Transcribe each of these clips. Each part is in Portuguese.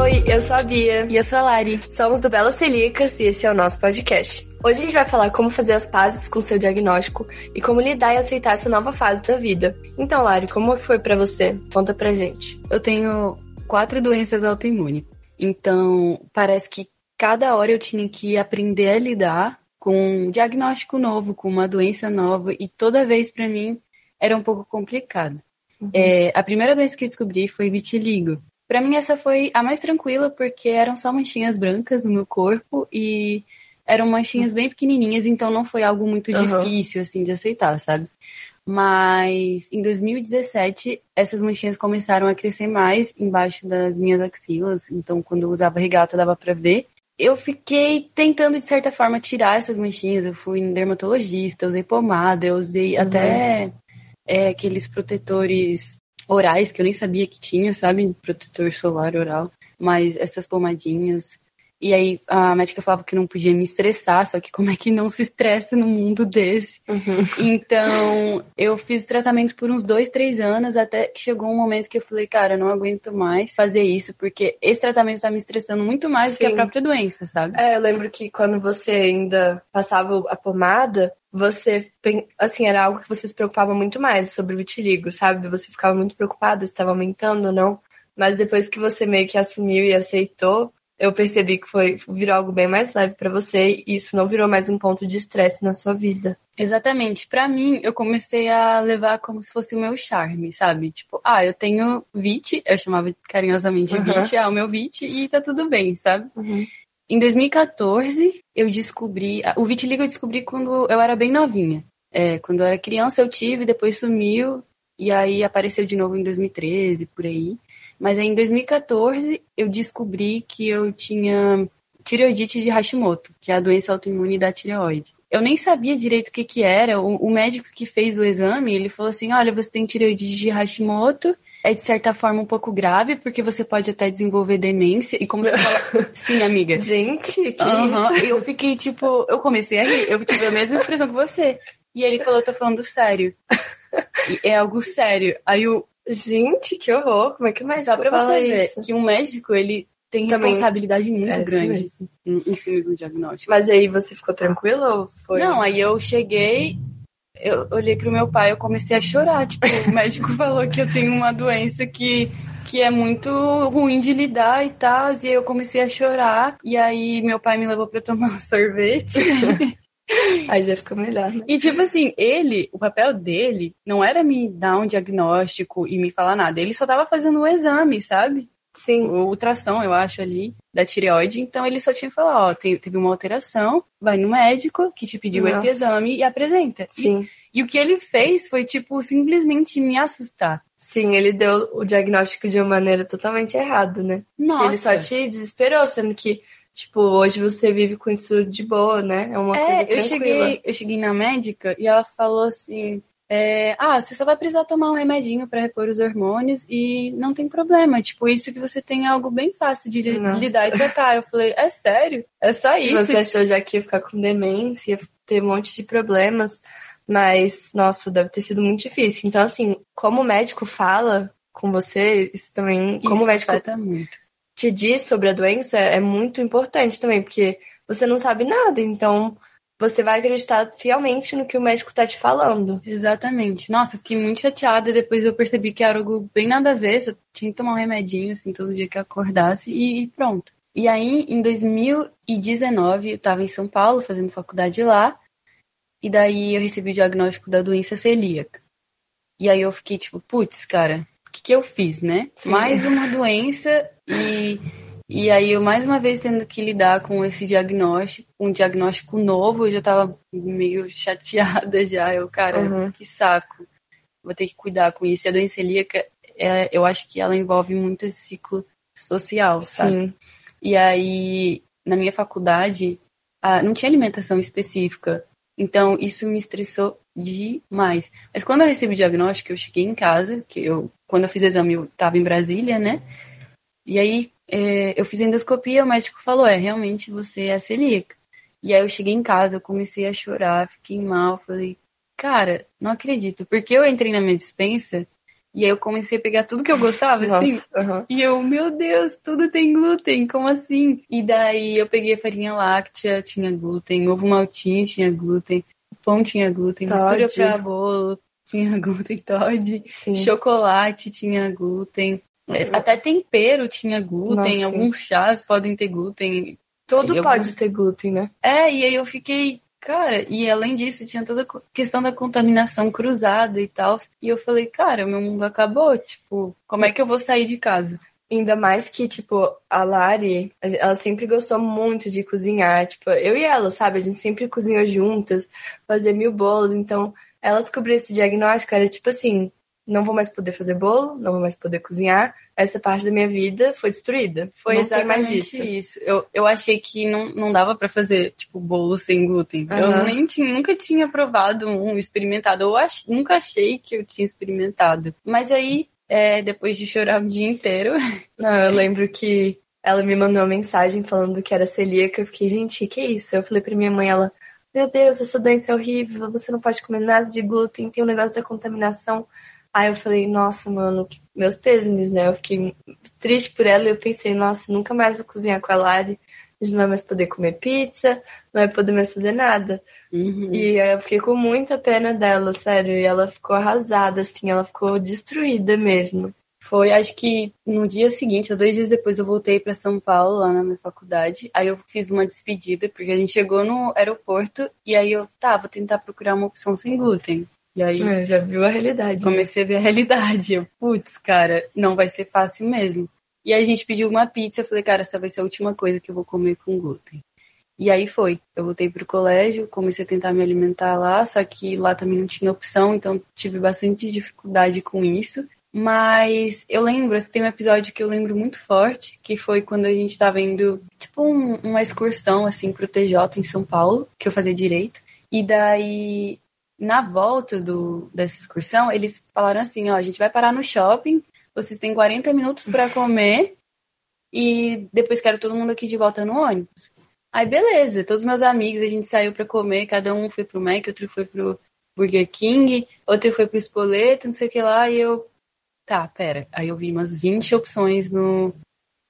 Oi, eu sou a Bia. E eu sou a Lari. Somos do Bela Celíacas e esse é o nosso podcast. Hoje a gente vai falar como fazer as pazes com seu diagnóstico e como lidar e aceitar essa nova fase da vida. Então, Lari, como foi para você? Conta pra gente. Eu tenho quatro doenças autoimunes. Então, parece que cada hora eu tinha que aprender a lidar com um diagnóstico novo, com uma doença nova, e toda vez para mim era um pouco complicado. Uhum. É, a primeira doença que eu descobri foi vitiligo. Para mim essa foi a mais tranquila porque eram só manchinhas brancas no meu corpo e eram manchinhas bem pequenininhas, então não foi algo muito uhum. difícil assim de aceitar, sabe? Mas em 2017 essas manchinhas começaram a crescer mais embaixo das minhas axilas, então quando eu usava regata dava para ver. Eu fiquei tentando de certa forma tirar essas manchinhas. Eu fui em dermatologista, usei pomada, eu usei uhum. até é, aqueles protetores orais que eu nem sabia que tinha, sabe? Protetor solar oral. Mas essas pomadinhas. E aí a médica falava que não podia me estressar, só que como é que não se estressa no mundo desse? Uhum. Então eu fiz tratamento por uns dois, três anos, até que chegou um momento que eu falei, cara, eu não aguento mais fazer isso, porque esse tratamento tá me estressando muito mais Sim. do que a própria doença, sabe? É, eu lembro que quando você ainda passava a pomada, você, assim, era algo que você se preocupava muito mais sobre o vitiligo, sabe? Você ficava muito preocupado se estava aumentando ou não. Mas depois que você meio que assumiu e aceitou, eu percebi que foi virou algo bem mais leve para você e isso não virou mais um ponto de estresse na sua vida. Exatamente. Para mim, eu comecei a levar como se fosse o meu charme, sabe? Tipo, ah, eu tenho VIT, eu chamava carinhosamente uhum. VIT, ah, o meu VIT e tá tudo bem, sabe? Uhum. Em 2014, eu descobri. O vitiligo eu descobri quando eu era bem novinha. É, quando eu era criança eu tive, depois sumiu, e aí apareceu de novo em 2013, por aí. Mas aí em 2014 eu descobri que eu tinha tireoidite de Hashimoto, que é a doença autoimune da tireoide. Eu nem sabia direito o que que era. O, o médico que fez o exame, ele falou assim: olha, você tem tireoidite de Hashimoto é de certa forma um pouco grave, porque você pode até desenvolver demência. E como você fala. Sim, amiga. Gente, que uhum. isso? Eu fiquei tipo. Eu comecei a rir, eu tive a mesma expressão que você. E ele falou: eu tô falando sério. é algo sério. Aí o. Gente, que horror! Como é que mais Só pra você ver isso? que um médico, ele tem Também responsabilidade muito é grande assim, em cima do diagnóstico. Mas aí você ficou tranquila ou foi? Não, aí eu cheguei eu olhei pro meu pai, eu comecei a chorar. Tipo, o médico falou que eu tenho uma doença que, que é muito ruim de lidar e tal. E aí eu comecei a chorar. E aí meu pai me levou pra tomar um sorvete. Aí já ficou melhor, né? E tipo assim, ele, o papel dele não era me dar um diagnóstico e me falar nada. Ele só tava fazendo o exame, sabe? Sim. O ultrassom, eu acho, ali, da tireoide. Então ele só tinha que falar, ó, teve uma alteração, vai no médico que te pediu Nossa. esse exame e apresenta. Sim. E, e o que ele fez foi, tipo, simplesmente me assustar. Sim, ele deu o diagnóstico de uma maneira totalmente errada, né? Nossa. Que ele só te desesperou, sendo que, tipo, hoje você vive com isso de boa, né? É uma é, coisa tranquila. Eu cheguei, eu cheguei na médica e ela falou assim, é, ah, você só vai precisar tomar um remedinho para repor os hormônios e não tem problema. Tipo, isso que você tem é algo bem fácil de Nossa. lidar e tratar. Eu falei, é sério? É só isso? Você achou já que ia ficar com demência, ter um monte de problemas, mas, nossa, deve ter sido muito difícil. Então, assim, como o médico fala com você, isso também, isso como o médico muito. Te diz sobre a doença, é muito importante também, porque você não sabe nada, então você vai acreditar fielmente no que o médico tá te falando. Exatamente. Nossa, eu fiquei muito chateada. Depois eu percebi que era algo bem nada a ver. Só tinha que tomar um remedinho, assim, todo dia que eu acordasse e pronto. E aí, em 2019, eu tava em São Paulo, fazendo faculdade lá. E daí eu recebi o diagnóstico da doença celíaca. E aí eu fiquei tipo, putz, cara, o que, que eu fiz, né? Sim. Mais uma doença e e aí eu mais uma vez tendo que lidar com esse diagnóstico, um diagnóstico novo, eu já tava meio chateada já. Eu, cara, uhum. que saco. Vou ter que cuidar com isso. E a doença celíaca, é, eu acho que ela envolve muito esse ciclo social, sabe? Sim. E aí, na minha faculdade, não tinha alimentação específica. Então, isso me estressou demais. Mas quando eu recebi o diagnóstico, eu cheguei em casa, que eu, quando eu fiz o exame, eu tava em Brasília, né? E aí, é, eu fiz endoscopia, o médico falou, é, realmente você é celíaca. E aí eu cheguei em casa, eu comecei a chorar, fiquei mal, falei, cara, não acredito. Porque eu entrei na minha dispensa e aí eu comecei a pegar tudo que eu gostava, Nossa, assim. E eu, meu Deus, tudo tem glúten, como assim? E daí eu peguei a farinha láctea, tinha glúten, ovo maltinho tinha glúten, pão tinha glúten, Toddy. mistura pra bolo tinha glúten, Todd, Sim. chocolate tinha glúten, até tempero tinha glúten, Nossa. alguns chás podem ter glúten. Eu- pode ter glúten, né? É, e aí eu fiquei, cara, e além disso tinha toda a questão da contaminação cruzada e tal. E eu falei, cara, meu mundo acabou, tipo, como é que eu vou sair de casa? Ainda mais que, tipo, a Lari, ela sempre gostou muito de cozinhar. Tipo, eu e ela, sabe? A gente sempre cozinhou juntas, fazia mil bolos. Então, ela descobriu esse diagnóstico, era tipo assim: não vou mais poder fazer bolo, não vou mais poder cozinhar. Essa parte da minha vida foi destruída. Foi não exatamente mais isso. isso. Eu, eu achei que não, não dava pra fazer, tipo, bolo sem glúten. Eu Aham. nem tinha, nunca tinha provado um experimentado. Eu ach, nunca achei que eu tinha experimentado. Mas aí, é, depois de chorar o dia inteiro, Não, eu lembro que ela me mandou uma mensagem falando que era celíaca. Eu fiquei, gente, que que é isso? Eu falei pra minha mãe, ela, meu Deus, essa doença é horrível, você não pode comer nada de glúten, tem o negócio da contaminação. Aí eu falei, nossa, mano, que- meus pêsames, né? Eu fiquei triste por ela e eu pensei, nossa, nunca mais vou cozinhar com a Lari. A gente não vai mais poder comer pizza, não vai poder mais fazer nada. Uhum. E aí eu fiquei com muita pena dela, sério. E ela ficou arrasada, assim, ela ficou destruída mesmo. Foi, acho que no dia seguinte, ou dois dias depois, eu voltei para São Paulo, lá na minha faculdade. Aí eu fiz uma despedida, porque a gente chegou no aeroporto e aí eu, tá, vou tentar procurar uma opção sem glúten. E aí É, já viu a realidade. né? comecei a ver a realidade. Eu, putz, cara, não vai ser fácil mesmo. E aí a gente pediu uma pizza, eu falei, cara, essa vai ser a última coisa que eu vou comer com glúten. E aí foi. Eu voltei pro colégio, comecei a tentar me alimentar lá, só que lá também não tinha opção, então tive bastante dificuldade com isso. Mas eu lembro, tem um episódio que eu lembro muito forte, que foi quando a gente tava indo, tipo, um- uma excursão, assim, pro TJ em São Paulo, que eu fazia direito. E daí, na volta do, dessa excursão, eles falaram assim, ó, a gente vai parar no shopping, vocês têm 40 minutos pra comer e depois quero todo mundo aqui de volta no ônibus. Aí beleza, todos meus amigos, a gente saiu pra comer, cada um foi pro Mac, outro foi pro Burger King, outro foi pro Espoleto, não sei o que lá, e eu, tá, pera. Aí eu vi umas 20 opções no,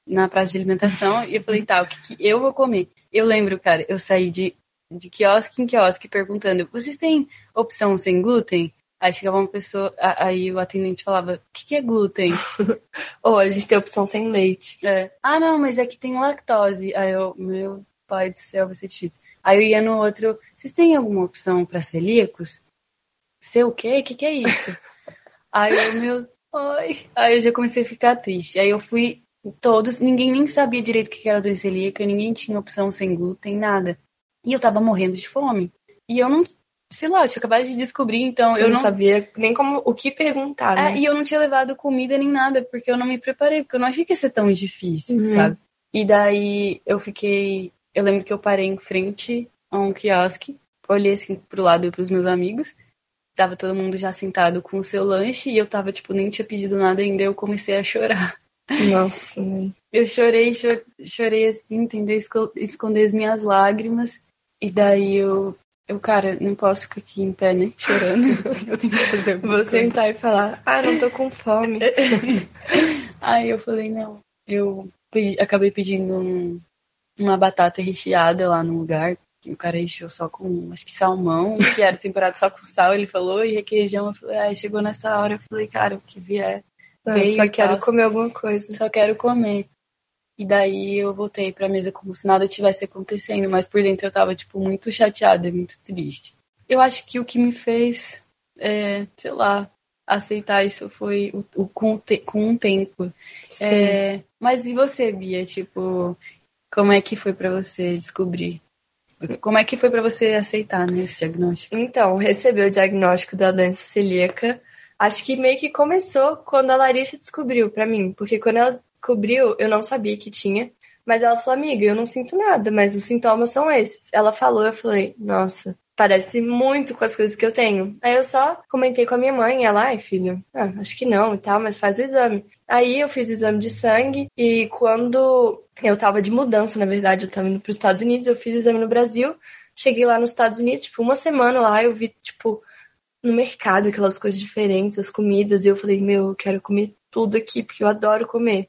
na praça de alimentação e eu falei, tá, o que, que eu vou comer? Eu lembro, cara, eu saí de, de quiosque em quiosque perguntando, vocês têm opção sem glúten? Aí chegava uma pessoa, aí o atendente falava, o que, que é glúten? Ou a gente tem opção sem leite. É. Ah, não, mas é que tem lactose. Aí eu, meu pai do céu, vai ser difícil. Aí eu ia no outro, vocês têm alguma opção para celíacos? Ser o quê? O que, que é isso? Aí eu, meu, oi. Aí eu já comecei a ficar triste. Aí eu fui todos, ninguém nem sabia direito o que era doença celíaca, ninguém tinha opção sem glúten, nada. E eu tava morrendo de fome. E eu não, sei lá, eu tinha acabado de descobrir, então Você eu não, não sabia nem como o que perguntar, é, né? e eu não tinha levado comida nem nada, porque eu não me preparei, porque eu não achei que ia ser tão difícil, Uhum. sabe? E daí eu fiquei. Eu lembro que eu parei em frente a um quiosque, olhei assim pro lado e pros meus amigos. Tava todo mundo já sentado com o seu lanche e eu tava, tipo, nem tinha pedido nada ainda, eu comecei a chorar. Nossa, né? Eu chorei, cho- chorei assim, tentei esco- esconder as minhas lágrimas. E daí eu, eu, cara, não posso ficar aqui em pé, né? Chorando. eu tenho que fazer alguma Vou coisa. sentar e falar, ah, não tô com fome. Aí eu falei, não. Eu pedi- acabei pedindo um- uma batata recheada lá no lugar. Que o cara recheou só com, acho que salmão, que era temperado só com sal, ele falou, e requeijão. Eu falei, aí chegou nessa hora, eu falei, cara, o que vier, Ah, Veio só quero tal. comer alguma coisa. só quero comer. E daí eu voltei pra mesa como se nada tivesse acontecendo, mas por dentro eu tava, tipo, muito chateada, muito triste. Eu acho que o que me fez, é, sei lá, aceitar isso foi o, o- com, o te- com um tempo. É, mas e você, Bia? Tipo, como é que foi pra você descobrir? Como é que foi pra você aceitar né, esse diagnóstico? Então, receber o diagnóstico da doença celíaca, acho que meio que começou quando a Larissa descobriu pra mim, porque quando ela descobriu, eu não sabia que tinha, mas ela falou, amiga, eu não sinto nada, mas os sintomas são esses. Ela falou, eu falei, nossa, parece muito com as coisas que eu tenho. Aí eu só comentei com a minha mãe, ela, ai, filho, ah, acho que não e tal, mas faz o exame. Aí eu fiz o exame de sangue e quando eu tava de mudança, na verdade, eu tava indo pros Estados Unidos, eu fiz o exame no Brasil, cheguei lá nos Estados Unidos, tipo, uma semana lá, eu vi, tipo, no mercado, aquelas coisas diferentes, as comidas, e eu falei, meu, eu quero comer tudo aqui, porque eu adoro comer.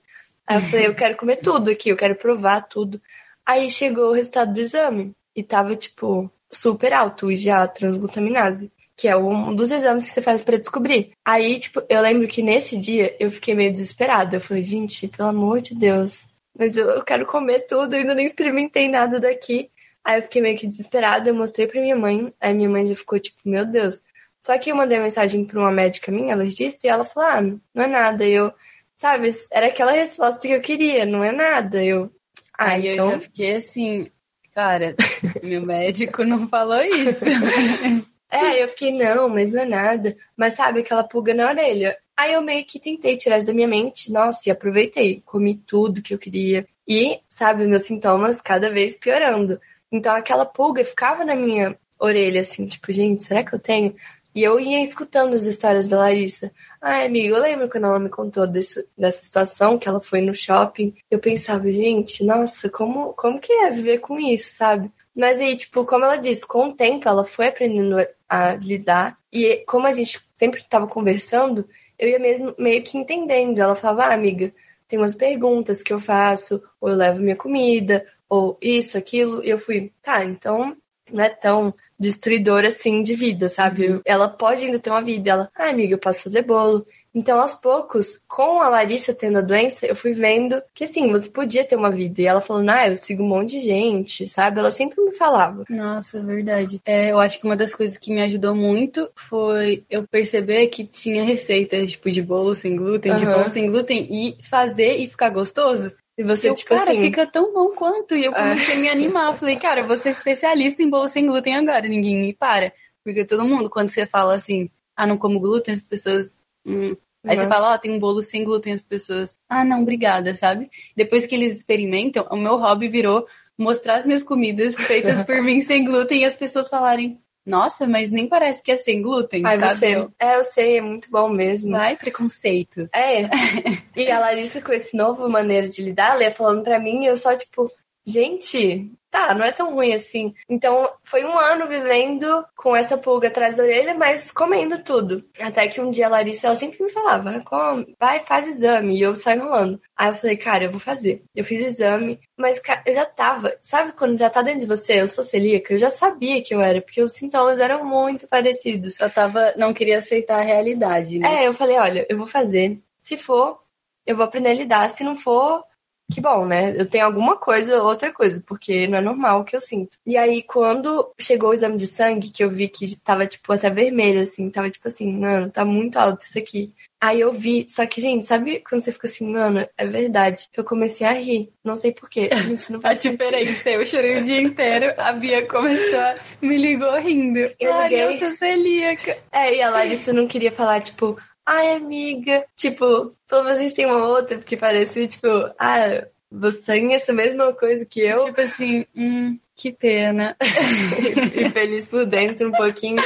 Aí eu falei, eu quero comer tudo aqui, eu quero provar tudo. Aí chegou o resultado do exame e tava, tipo, super alto já a transglutaminase, que é um dos exames que você faz para descobrir. Aí, tipo, eu lembro que nesse dia eu fiquei meio desesperada. Eu falei, gente, pelo amor de Deus, mas eu, eu quero comer tudo, eu ainda nem experimentei nada daqui. Aí eu fiquei meio que desesperada, eu mostrei pra minha mãe, aí minha mãe já ficou tipo, meu Deus. Só que eu mandei mensagem pra uma médica minha, alergista, e ela falou, ah, não é nada. E eu, sabe, era aquela resposta que eu queria, não é nada. Eu, ah, Aí então... eu já fiquei assim, cara, meu médico não falou isso. é, eu fiquei, não, mas não é nada. Mas sabe, aquela pulga na orelha. Aí eu meio que tentei tirar isso da minha mente, nossa, e aproveitei, comi tudo que eu queria. E, sabe, meus sintomas cada vez piorando. Então aquela pulga ficava na minha orelha, assim, tipo, gente, será que eu tenho? E eu ia escutando as histórias da Larissa. Ai, amigo, eu lembro quando ela me contou desse, dessa situação, que ela foi no shopping. Eu pensava, gente, nossa, como, como que é viver com isso, sabe? Mas aí, tipo, como ela disse, com o tempo ela foi aprendendo a lidar. E como a gente sempre estava conversando, eu ia mesmo meio que entendendo. Ela falava, ah, amiga, tem umas perguntas que eu faço, ou eu levo minha comida, ou isso, aquilo. E eu fui, tá, então não é tão destruidora assim de vida, sabe? Uhum. Ela pode ainda ter uma vida. Ela, ah, amiga, eu posso fazer bolo. Então, aos poucos, com a Larissa tendo a doença, eu fui vendo que, assim, você podia ter uma vida. E ela falando, ah, eu sigo um monte de gente, sabe? Ela sempre me falava. Nossa, verdade. É, eu acho que uma das coisas que me ajudou muito foi eu perceber que tinha receitas, tipo, de bolo sem glúten, uhum. de pão sem glúten, e fazer e ficar gostoso. E você, eu, tipo cara, assim... fica tão bom quanto. E eu é. comecei é. a me animar. Eu falei, cara, vou ser especialista em bolo sem glúten agora. Ninguém me para. Porque todo mundo, quando você fala assim, ah, não como glúten, as pessoas... Hum. Aí uhum. você fala, ó, oh, tem um bolo sem glúten, as pessoas... Ah, não, obrigada, sabe? Depois que eles experimentam, o meu hobby virou mostrar as minhas comidas feitas por mim sem glúten e as pessoas falarem, nossa, mas nem parece que é sem glúten, Ai, sabe? Você... É, eu sei, é muito bom mesmo. Vai, preconceito. É. e a Larissa, com esse novo maneira de lidar, ela ia falando pra mim, e eu só, tipo, gente, tá, não é tão ruim assim. Então, foi um ano vivendo com essa pulga atrás da orelha, mas comendo tudo. Até que um dia a Larissa, ela sempre me falava, come, vai, faz exame. E eu saio enrolando. Aí eu falei, cara, eu vou fazer. Eu fiz o exame, mas eu já tava, sabe quando já tá dentro de você? Eu sou celíaca, eu já sabia que eu era, porque os sintomas eram muito parecidos. Eu tava, não queria aceitar a realidade, né? É, eu falei, olha, eu vou fazer. Se for, eu vou aprender a lidar. Se não for, que bom, né? Eu tenho alguma coisa, outra coisa, porque não é normal o que eu sinto. E aí, quando chegou o exame de sangue, que eu vi que tava, tipo, até vermelho, assim, tava tipo assim, mano, tá muito alto isso aqui. Aí eu vi, só que, gente, sabe quando você fica assim, mano, é verdade. Eu comecei a rir, não sei porquê. Gente, não faz a diferença, eu chorei o dia inteiro, a Bia começou a... me ligou rindo. Eu Ai, liguei... eu sou celíaca. É, e a Larissa não queria falar, tipo, ai, amiga, tipo, pelo menos a gente tem uma outra, porque parece, tipo, ah, você tem essa mesma coisa que eu. Tipo assim, hum, que pena. e feliz por dentro um pouquinho.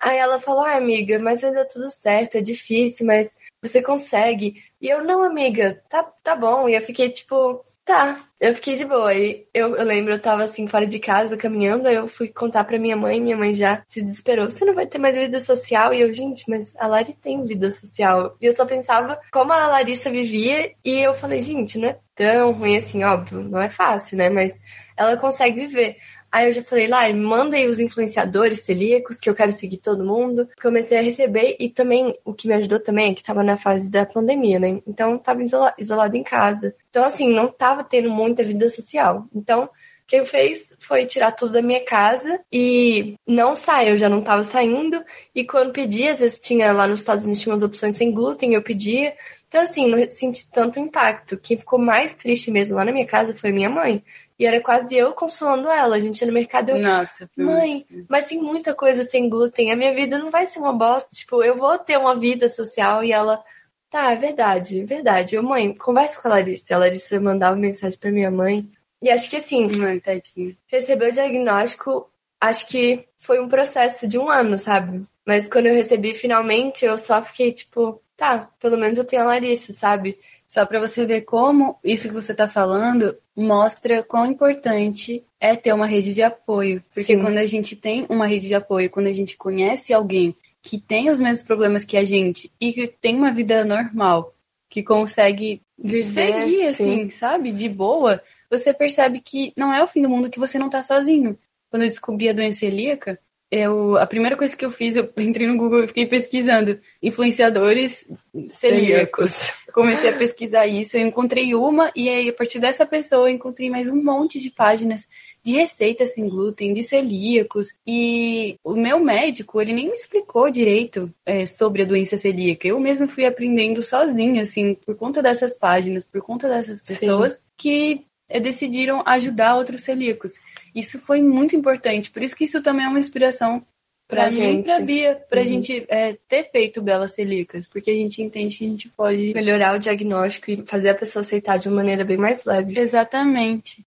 Aí ela falou, ah, amiga, mas vai dar tudo certo, é difícil, mas você consegue. E eu, não, amiga, tá, tá bom. E eu fiquei, tipo, Tá, eu fiquei de boa. E eu, eu lembro, eu tava assim, fora de casa, caminhando, aí eu fui contar pra minha mãe, minha mãe já se desesperou. Você não vai ter mais vida social? E eu, gente, mas a Lari tem vida social. E eu só pensava como a Larissa vivia, e eu falei, gente, não é tão ruim assim, óbvio, não é fácil, né? Mas ela consegue viver. Aí eu já falei, lá, manda aí os influenciadores celíacos, que eu quero seguir todo mundo. Comecei a receber e também, o que me ajudou também é que tava na fase da pandemia, né? Então, tava isolado, isolado em casa. Então, assim, não tava tendo muita vida social. Então, o que eu fez foi tirar tudo da minha casa e não sair, eu já não tava saindo. E quando pedia, às vezes tinha lá nos Estados Unidos tinha umas opções sem glúten, eu pedia. Então, assim, não senti tanto impacto. Quem ficou mais triste mesmo lá na minha casa foi minha mãe. E era quase eu consolando ela. A gente ia no mercado eu. Nossa, mãe, assim. mas tem muita coisa sem glúten. A minha vida não vai ser uma bosta. Tipo, eu vou ter uma vida social e ela. Tá, é verdade, é verdade. Eu, mãe, conversa com a Larissa. A Larissa mandava mensagem pra minha mãe. E acho que assim. Mãe, tadinha. Receber o diagnóstico, acho que foi um processo de um ano, sabe? Mas quando eu recebi finalmente, eu só fiquei tipo, tá, pelo menos eu tenho a Larissa, sabe? Só para você ver como isso que você está falando mostra quão importante é ter uma rede de apoio. Porque Sim. quando a gente tem uma rede de apoio, quando a gente conhece alguém que tem os mesmos problemas que a gente e que tem uma vida normal, que consegue Viver, seguir, assim, sabe? De boa, você percebe que não é o fim do mundo, que você não tá sozinho. Quando eu descobri a doença celíaca, eu, a primeira coisa que eu fiz, eu entrei no Google e fiquei pesquisando influenciadores celíacos. Comecei a pesquisar isso, eu encontrei uma, e aí a partir dessa pessoa eu encontrei mais um monte de páginas de receitas sem glúten, de celíacos. E o meu médico, ele nem me explicou direito é, sobre a doença celíaca. Eu mesmo fui aprendendo sozinha, assim, por conta dessas páginas, por conta dessas pessoas Sim. que decidiram ajudar outros celíacos. Isso foi muito importante, por isso que isso também é uma inspiração pra, pra gente, pra Bia, pra uhum. gente é, ter feito Belas Celíacas, porque a gente entende que a gente pode melhorar o diagnóstico e fazer a pessoa aceitar de uma maneira bem mais leve. Exatamente.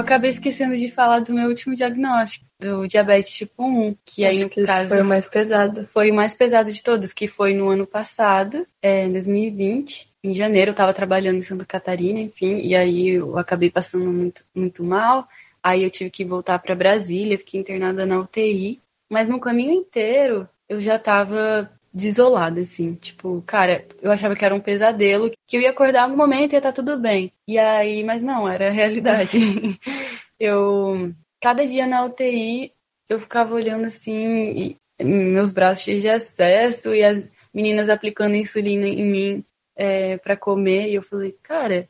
Acabei esquecendo de falar do meu último diagnóstico, do diabetes tipo 1, que Acho aí no que caso foi o mais pesado. Foi o mais pesado de todos, que foi no ano passado, é, em 2020. Em janeiro eu estava trabalhando em Santa Catarina, enfim, e aí eu acabei passando muito, muito mal. Aí eu tive que voltar para Brasília, fiquei internada na UTI. Mas no caminho inteiro eu já estava desolada, assim. Tipo, cara, eu achava que era um pesadelo, que eu ia acordar no momento e ia estar tá tudo bem. E aí, mas não, era a realidade. eu, cada dia na UTI, eu ficava olhando assim, meus braços cheios de acesso e as meninas aplicando insulina em mim é, para comer. E eu falei, cara,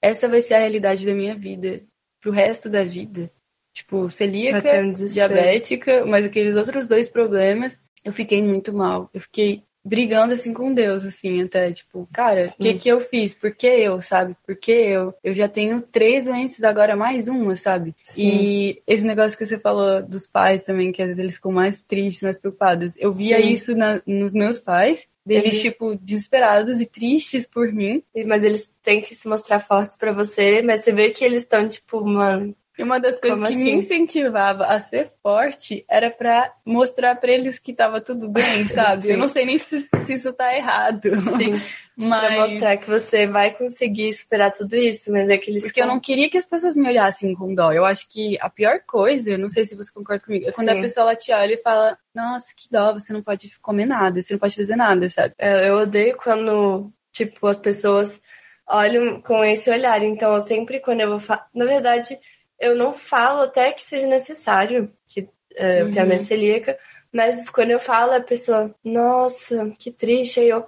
essa vai ser a realidade da minha vida, pro resto da vida. Tipo, celíaca, um diabética, mas aqueles outros dois problemas eu fiquei muito mal. Eu fiquei brigando assim com Deus, assim, até, tipo, cara, o que que eu fiz? Por que eu, sabe? Por que eu? Eu já tenho três doenças, agora mais uma, sabe? Sim. E esse negócio que você falou dos pais também, que às vezes eles ficam mais tristes, mais preocupados. Eu via Sim. isso na, nos meus pais, deles, uhum. tipo, desesperados e tristes por mim. Mas eles têm que se mostrar fortes para você, mas você vê que eles estão, tipo, mano, e uma das coisas Como que assim? me incentivava a ser forte era para mostrar para eles que tava tudo bem, sabe? Sim. Eu não sei nem se, se isso tá errado. Sim. Mas... Pra mostrar que você vai conseguir superar tudo isso, mas é que eles. Porque eu não queria que as pessoas me olhassem com dó. Eu acho que a pior coisa, não sei se você concorda comigo, é quando Sim. a pessoa ela te olha e fala: Nossa, que dó, você não pode comer nada, você não pode fazer nada, sabe? É, eu odeio quando, tipo, as pessoas olham com esse olhar. Então, eu sempre, quando eu vou. Fa... Na verdade eu não falo até que seja necessário que é, eu tenha minha celíaca, mas quando eu falo, a pessoa, nossa, que triste. Aí eu,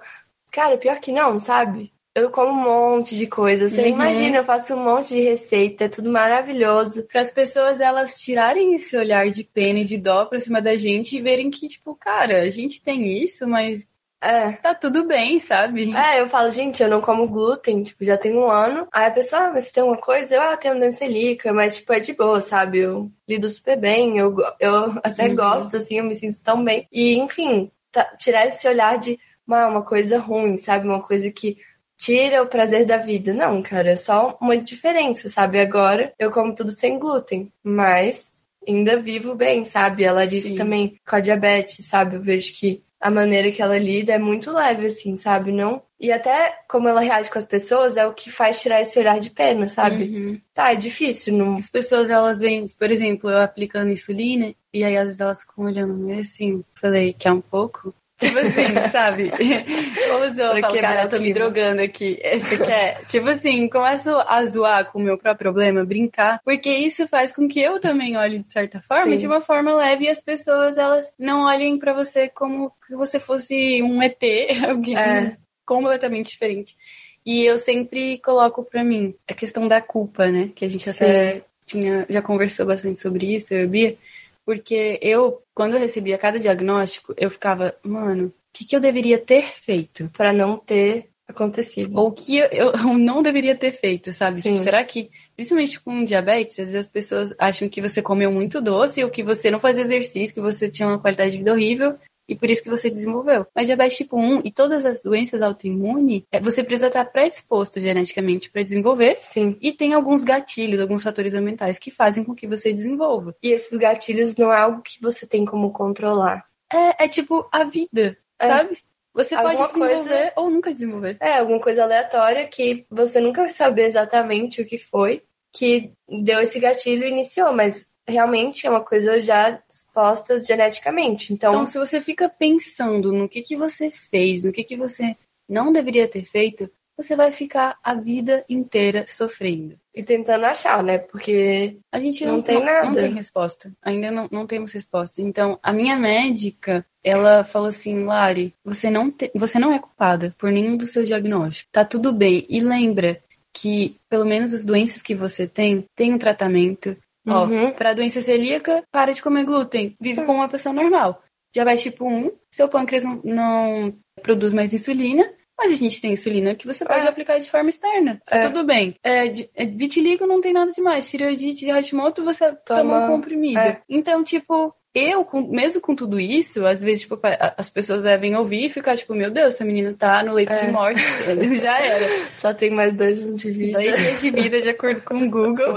cara, pior que não, sabe? Eu como um monte de coisa. Você uhum. imagina, eu faço um monte de receita, é tudo maravilhoso. Para as pessoas elas tirarem esse olhar de pena e de dó pra cima da gente e verem que, tipo, cara, a gente tem isso, mas é. Tá tudo bem, sabe? É, eu falo, gente, eu não como glúten, tipo, já tem um ano. Aí a pessoa, ah, mas você tem alguma coisa? Eu, ah, tenho dancelica, mas, tipo, é de boa, sabe? Eu lido super bem, eu, eu até uhum. gosto, assim, eu me sinto tão bem. E, enfim, tá, tirar esse olhar de uma, uma coisa ruim, sabe? Uma coisa que tira o prazer da vida. Não, cara, é só uma diferença, sabe? Agora eu como tudo sem glúten, mas ainda vivo bem, sabe? Ela disse também com a diabetes, sabe? Eu vejo que a maneira que ela lida é muito leve, assim, sabe? Não. E até como ela reage com as pessoas é o que faz tirar esse olhar de pena, sabe? Uhum. Tá, é difícil. Não... As pessoas, elas vêm, por exemplo, eu aplicando insulina, e aí às vezes elas ficam olhando meio assim. Falei, quer um pouco? Tipo assim, sabe? Ou eu falo, cara, eu tô me drogando aqui. Você quer? tipo assim, começo a zoar com o meu próprio problema, brincar, porque isso faz com que eu também olhe de certa forma, Sim. de uma forma leve, e as pessoas, elas não olhem para você como se você fosse um ET, alguém é. completamente diferente. E eu sempre coloco para mim a questão da culpa, né? Que a gente até tinha, já conversou bastante sobre isso, eu e Bia. Porque eu, quando eu recebia cada diagnóstico, eu ficava, mano, o que, que eu deveria ter feito para não ter acontecido? Ou o que eu, eu, não deveria ter feito, sabe? Tipo, será que, principalmente com diabetes, às vezes as pessoas acham que você comeu muito doce ou que você não faz exercício, que você tinha uma qualidade de vida horrível. E por isso que você desenvolveu. Mas diabetes tipo 1 e todas as doenças autoimunes, é, você precisa estar predisposto geneticamente para desenvolver. Sim. E tem alguns gatilhos, alguns fatores ambientais que fazem com que você desenvolva. E esses gatilhos não é algo que você tem como controlar. É, é tipo a vida, É. sabe? Você pode Alguma desenvolver coisa- ou nunca desenvolver. É, alguma coisa aleatória que você nunca vai saber exatamente o que foi que deu esse gatilho e iniciou, mas realmente é uma coisa já disposta geneticamente. Então, Então, se você fica pensando no que, que você fez, no que, que você não deveria ter feito, você vai ficar a vida inteira sofrendo. e tentando achar, né? Porque A gente Não não, tem não, nada. Não tem resposta. Ainda não, não temos resposta. Então, a minha médica, ela falou assim, Lari, você não, te, você não é culpada por nenhum dos seus diagnósticos. Tá tudo bem. E lembra que, pelo menos as doenças que você tem, tem um tratamento. Ó, Uhum. pra doença celíaca, para de comer glúten. Vive como uma pessoa normal. Diabetes tipo 1, seu pâncreas não, não produz mais insulina, mas a gente tem insulina que você pode É. aplicar de forma externa. Tá É. tudo bem. É, é, vitiligo não tem nada demais. Tireoidite de Hashimoto, você toma, Toma- um comprimido. é. Então, tipo, eu, com- mesmo com tudo isso, às vezes, tipo, as pessoas devem ouvir e ficar, tipo, meu Deus, essa menina tá no leito É. de morte. Já era. só tem mais dois anos de vida. Dois dias de vida, de acordo com o Google.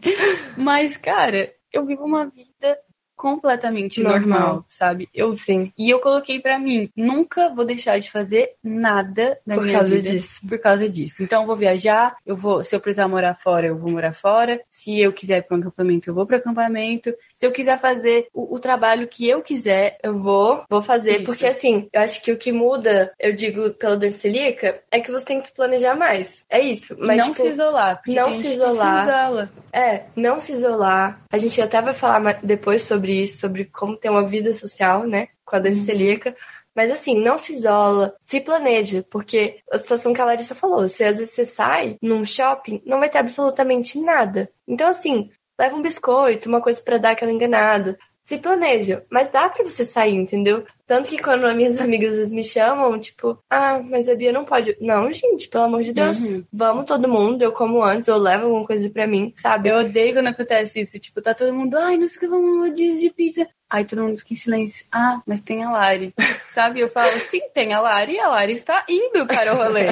Mas, cara, eu vivo uma vida completamente normal, Normal. sabe? Eu Sim, e eu coloquei pra mim, nunca vou deixar de fazer nada na por minha causa vida disso. por causa disso. Então eu vou viajar, eu vou, se eu precisar morar fora, eu vou morar fora. Se eu quiser ir para um acampamento, eu vou para acampamento. Se eu quiser fazer o, o trabalho que eu quiser, Eu vou, vou fazer, Isso. porque assim, eu acho que o que muda, eu digo pela doença celíaca, é que você tem que se planejar mais. É isso. Mas não tipo, se isolar, não se isolar. se isola. É, não se isolar. A gente até vai falar depois sobre isso, sobre como ter uma vida social, né, com a doença Uhum. celíaca. Mas assim, não se isola, se planeja, porque a situação que a Larissa falou, se às vezes você sai num shopping, não vai ter absolutamente nada. Então assim, leva um biscoito, uma coisa pra dar aquela enganada. Se planeja, mas dá pra você sair, entendeu? Tanto que quando as minhas amigas me chamam, tipo, ah, mas a Bia não pode. Não, gente, pelo amor de Deus, Uhum. vamos todo mundo, eu como antes, eu levo alguma coisa pra mim, sabe? Eu odeio quando acontece isso. Tipo, tá todo mundo, ai, não sei o que, vamos no rodízio de pizza. Aí todo mundo fica em silêncio. Ah, mas tem a Lari. Sabe? Eu falo, sim, tem a Lari e a Lari está indo para o rolê.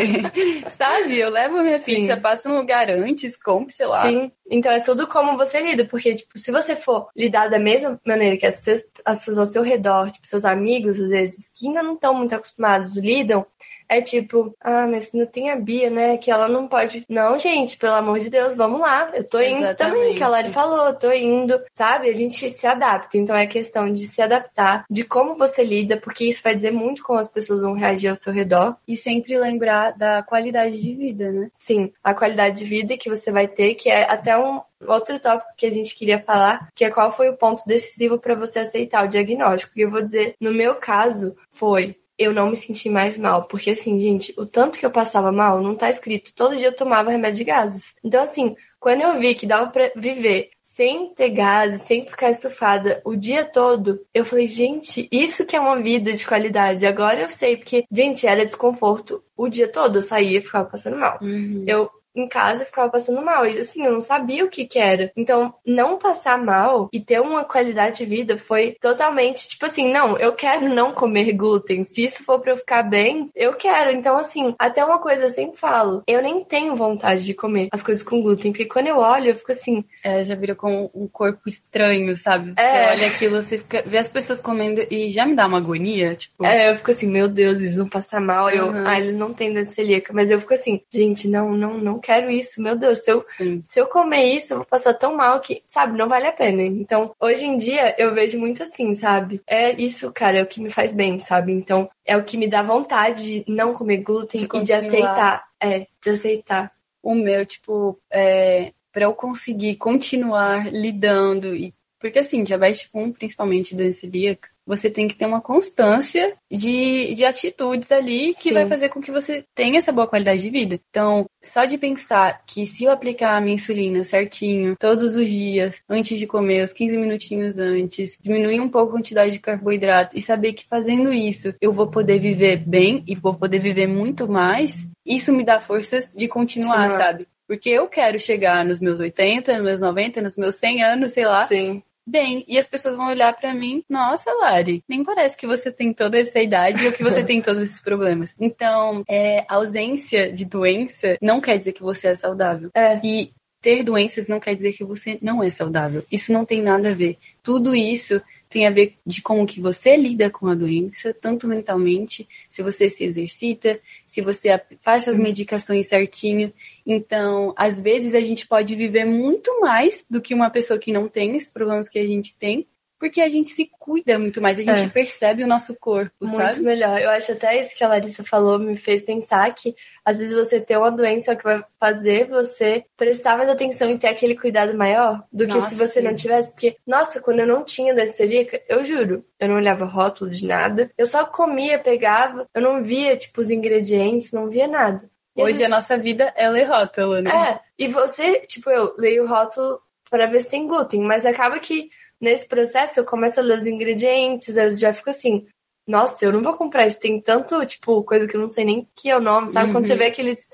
Sabe? Eu levo a minha Sim. pizza, passo um lugar antes, compre, sei lá. Sim. Então é tudo como você lida, porque, tipo, se você for lidar da mesma maneira que as, as pessoas ao seu redor, tipo, seus amigos, às vezes, que ainda não estão muito acostumados, lidam, é tipo, ah, mas não tem a Bia, né? Que ela não pode. Não, gente, pelo amor de Deus, vamos lá. Eu tô indo também, que a Lari falou, eu tô indo, sabe? A gente se adapta. Então é questão de se adaptar, de como você lida, porque isso vai dizer muito como as pessoas vão reagir ao seu redor. E sempre lembrar da qualidade de vida, né? Sim, a qualidade de vida que você vai ter, que é até um outro tópico que a gente queria falar, que é qual foi o ponto decisivo para você aceitar o diagnóstico. E eu vou dizer, no meu caso, foi eu não me senti mais mal, porque assim, gente, o tanto que eu passava mal não tá escrito. Todo dia eu tomava remédio de gases. Então assim, quando eu vi que dava pra viver sem ter gases, sem ficar estufada o dia todo, eu falei, gente, isso que é uma vida de qualidade. Agora eu sei, porque, gente, era desconforto o dia todo. Eu saía e ficava passando mal eu em casa ficava passando mal. E assim, eu não sabia o que que era. Então, não passar mal e ter uma qualidade de vida foi totalmente tipo assim, não, eu quero não comer glúten. Se isso for pra eu ficar bem, eu quero. Então, assim, até uma coisa eu sempre falo, eu nem tenho vontade de comer as coisas com glúten, porque quando eu olho, eu fico assim, É, já vira com um corpo estranho, sabe? Você É. olha aquilo, você fica, vê as pessoas comendo e já me dá uma agonia, tipo. É, eu fico assim, meu Deus, eles vão passar mal. Eu, Uhum. ah, eles não têm doença celíaca. Mas eu fico assim, gente, não, não, não quero isso. Meu Deus, se eu, Sim. se eu comer isso, eu vou passar tão mal que, sabe, não vale a pena. Então, hoje em dia, eu vejo muito assim, sabe? É isso, cara, é o que me faz bem, sabe? Então, é o que me dá vontade de não comer glúten De e de aceitar. É, de aceitar. o meu, tipo, é, para eu conseguir continuar lidando e porque assim, diabetes tipo 1, principalmente doença celíaca, você tem que ter uma constância de, de atitudes ali que Sim. vai fazer com que você tenha essa boa qualidade de vida. Então, só de pensar que se eu aplicar a minha insulina certinho, todos os dias, antes de comer, os 15 minutinhos antes, diminuir um pouco a quantidade de carboidrato e saber que fazendo isso eu vou poder viver bem e vou poder viver muito mais, isso me dá forças de continuar, Continuar. sabe? Porque eu quero chegar nos meus 80, nos meus 90, nos meus 100 anos, sei lá, Sim. Bem. E as pessoas vão olhar para mim, nossa, Lari, nem parece que você tem toda essa idade ou que você tem todos esses problemas. Então, é, ausência de doença não quer dizer que você é saudável. É. E ter doenças não quer dizer que você não é saudável. Isso não tem nada a ver. Tudo isso tem a ver de como que você lida com a doença, tanto mentalmente, se você se exercita, se você faz suas medicações certinho. Então, às vezes a gente pode viver muito mais do que uma pessoa que não tem esses problemas que a gente tem, porque a gente se cuida muito mais, a gente é. percebe o nosso corpo, muito sabe? Muito melhor. Eu acho até isso que a Larissa falou me fez pensar que às vezes você tem uma doença que vai fazer você prestar mais atenção e ter aquele cuidado maior do que nossa, se você sim. não tivesse. Porque, nossa, quando eu não tinha doença celíaca, eu juro, eu não olhava rótulo de nada, eu só comia, pegava, eu não via, tipo, os ingredientes, não via nada. E Hoje vezes... a nossa vida é ler rótulo, né? É, e você, tipo, eu leio o rótulo para ver se tem glúten, mas acaba que nesse processo eu começo a ler os ingredientes, eu já fico assim, nossa, eu não vou comprar isso, tem tanto, tipo, coisa que eu não sei nem que é o nome, sabe? Uhum. Quando você uhum. vê aqueles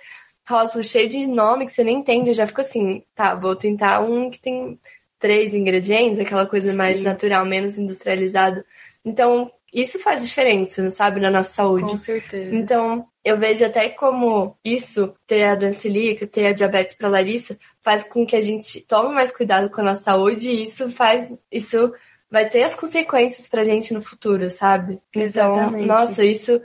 rótulos cheios de nome que você nem entende, eu já fico assim, tá, vou tentar um que tem três ingredientes, aquela coisa mais Sim. natural, menos industrializado. Então, isso faz diferença, sabe, na nossa saúde. Com certeza. Então, eu vejo até como isso, ter a doença celíaca, ter a diabetes para Larissa, faz com que a gente tome mais cuidado com a nossa saúde e isso faz, isso vai ter as consequências pra gente no futuro, sabe? Então, Exatamente. Então, nossa, isso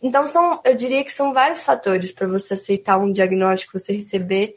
então são, eu diria que são vários fatores para você aceitar um diagnóstico, você receber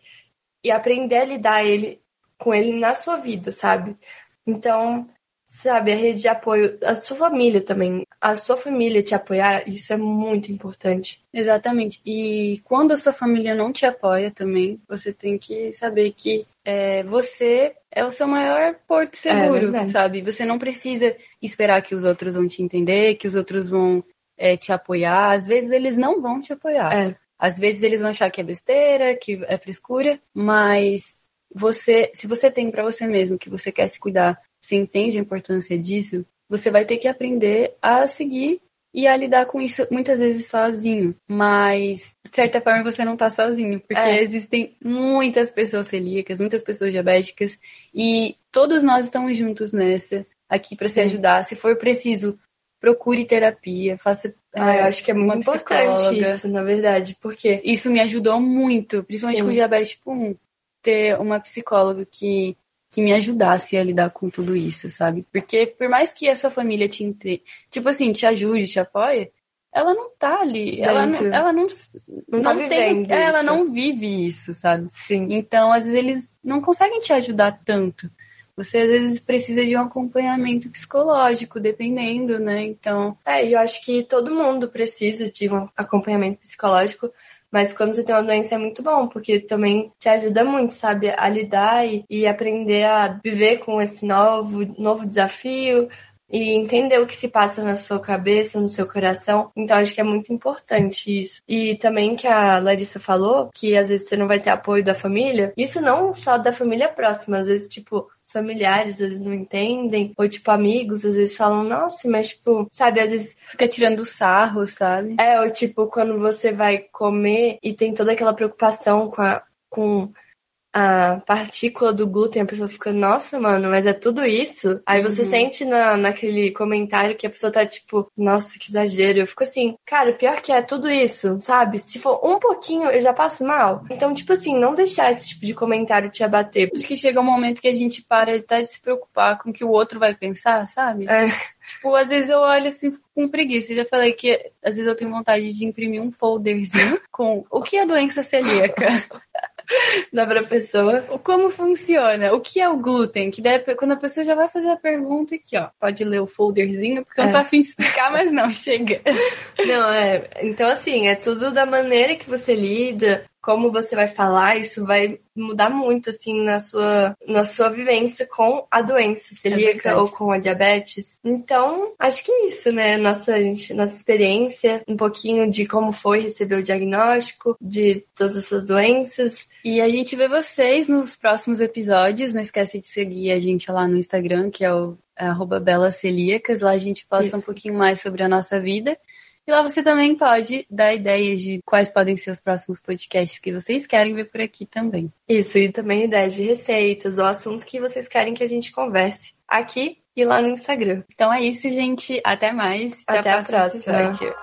e aprender a lidar ele com ele na sua vida, sabe? Então, sabe, a rede de apoio, a sua família também, a sua família te apoiar, isso é muito importante. Exatamente. E quando a sua família não te apoia também, você tem que saber que é, você é o seu maior porto é seguro, é sabe? Você não precisa esperar que os outros vão te entender, que os outros vão é, te apoiar. Às vezes eles não vão te apoiar. É. Às vezes eles vão achar que é besteira, que é frescura, mas você, se você tem para você mesmo que você quer se cuidar, você entende a importância disso, você vai ter que aprender a seguir e a lidar com isso muitas vezes sozinho. Mas, de certa forma, você não tá sozinho, porque é. existem muitas pessoas celíacas, muitas pessoas diabéticas, e todos nós estamos juntos nessa, aqui para se ajudar. Se for preciso, procure terapia, faça. Ah, eu acho que é muito importante isso, na verdade, porque. Isso me ajudou muito, principalmente Sim. com diabetes tipo 1, ter uma psicóloga que que me ajudasse a lidar com tudo isso, sabe? Porque por mais que a sua família te entre... tipo assim, te ajude, te apoie, ela não tá ali, ela não, ela não não, tá não tem, é, ela não vive isso, sabe? Sim. Então, às vezes eles não conseguem te ajudar tanto. Você às vezes precisa de um acompanhamento psicológico, dependendo, né? Então, é, eu acho que todo mundo precisa de um acompanhamento psicológico mas quando você tem uma doença é muito bom, porque também te ajuda muito, sabe, a lidar e, e aprender a viver com esse novo, novo desafio, e entender o que se passa na sua cabeça, no seu coração. Então acho que é muito importante isso. E também que a Larissa falou, que às vezes você não vai ter apoio da família, isso não só da família próxima, às vezes, tipo, familiares às vezes não entendem, ou tipo, amigos às vezes falam, nossa, mas tipo, sabe, às vezes fica tirando sarro, sabe? É, ou tipo, quando você vai comer e tem toda aquela preocupação com a com a partícula do glúten, a pessoa fica, nossa, mano, mas é tudo isso? Aí você uhum. sente na, naquele comentário que a pessoa tá tipo, nossa, que exagero. Eu fico assim, cara, pior que é tudo isso, sabe? Se for um pouquinho, eu já passo mal. Então, tipo assim, não deixar esse tipo de comentário te abater. Acho que chega um momento que a gente para até de se preocupar com o que o outro vai pensar, sabe? É. Tipo, às vezes eu olho assim com preguiça. Eu já falei que às vezes eu tenho vontade de imprimir um folderzinho com o que é doença celíaca. Dá pra pessoa. Como funciona? O que é o glúten? Que deve, quando a pessoa já vai fazer a pergunta aqui, ó, pode ler o folderzinho, porque é. eu não tô é. afim de explicar, mas não, chega. Não, é. Então, assim, é tudo da maneira que você lida, como você vai falar, isso vai mudar muito assim na sua na sua vivência com a doença celíaca é ou com a diabetes. Então, acho que é isso, né? Nossa, gente, nossa experiência, um pouquinho de como foi receber o diagnóstico de todas essas doenças. E a gente vê vocês nos próximos episódios. Não esquece de seguir a gente lá no Instagram, que é o arroba Bela Celíacas. Lá a gente posta Isso. um pouquinho mais sobre a nossa vida. E lá você também pode dar ideias de quais podem ser os próximos podcasts que vocês querem ver por aqui também. Isso, e também ideias de receitas ou assuntos que vocês querem que a gente converse. aqui e lá no Instagram. Então é isso, gente. Até mais. Até, Até a próxima. Episódio.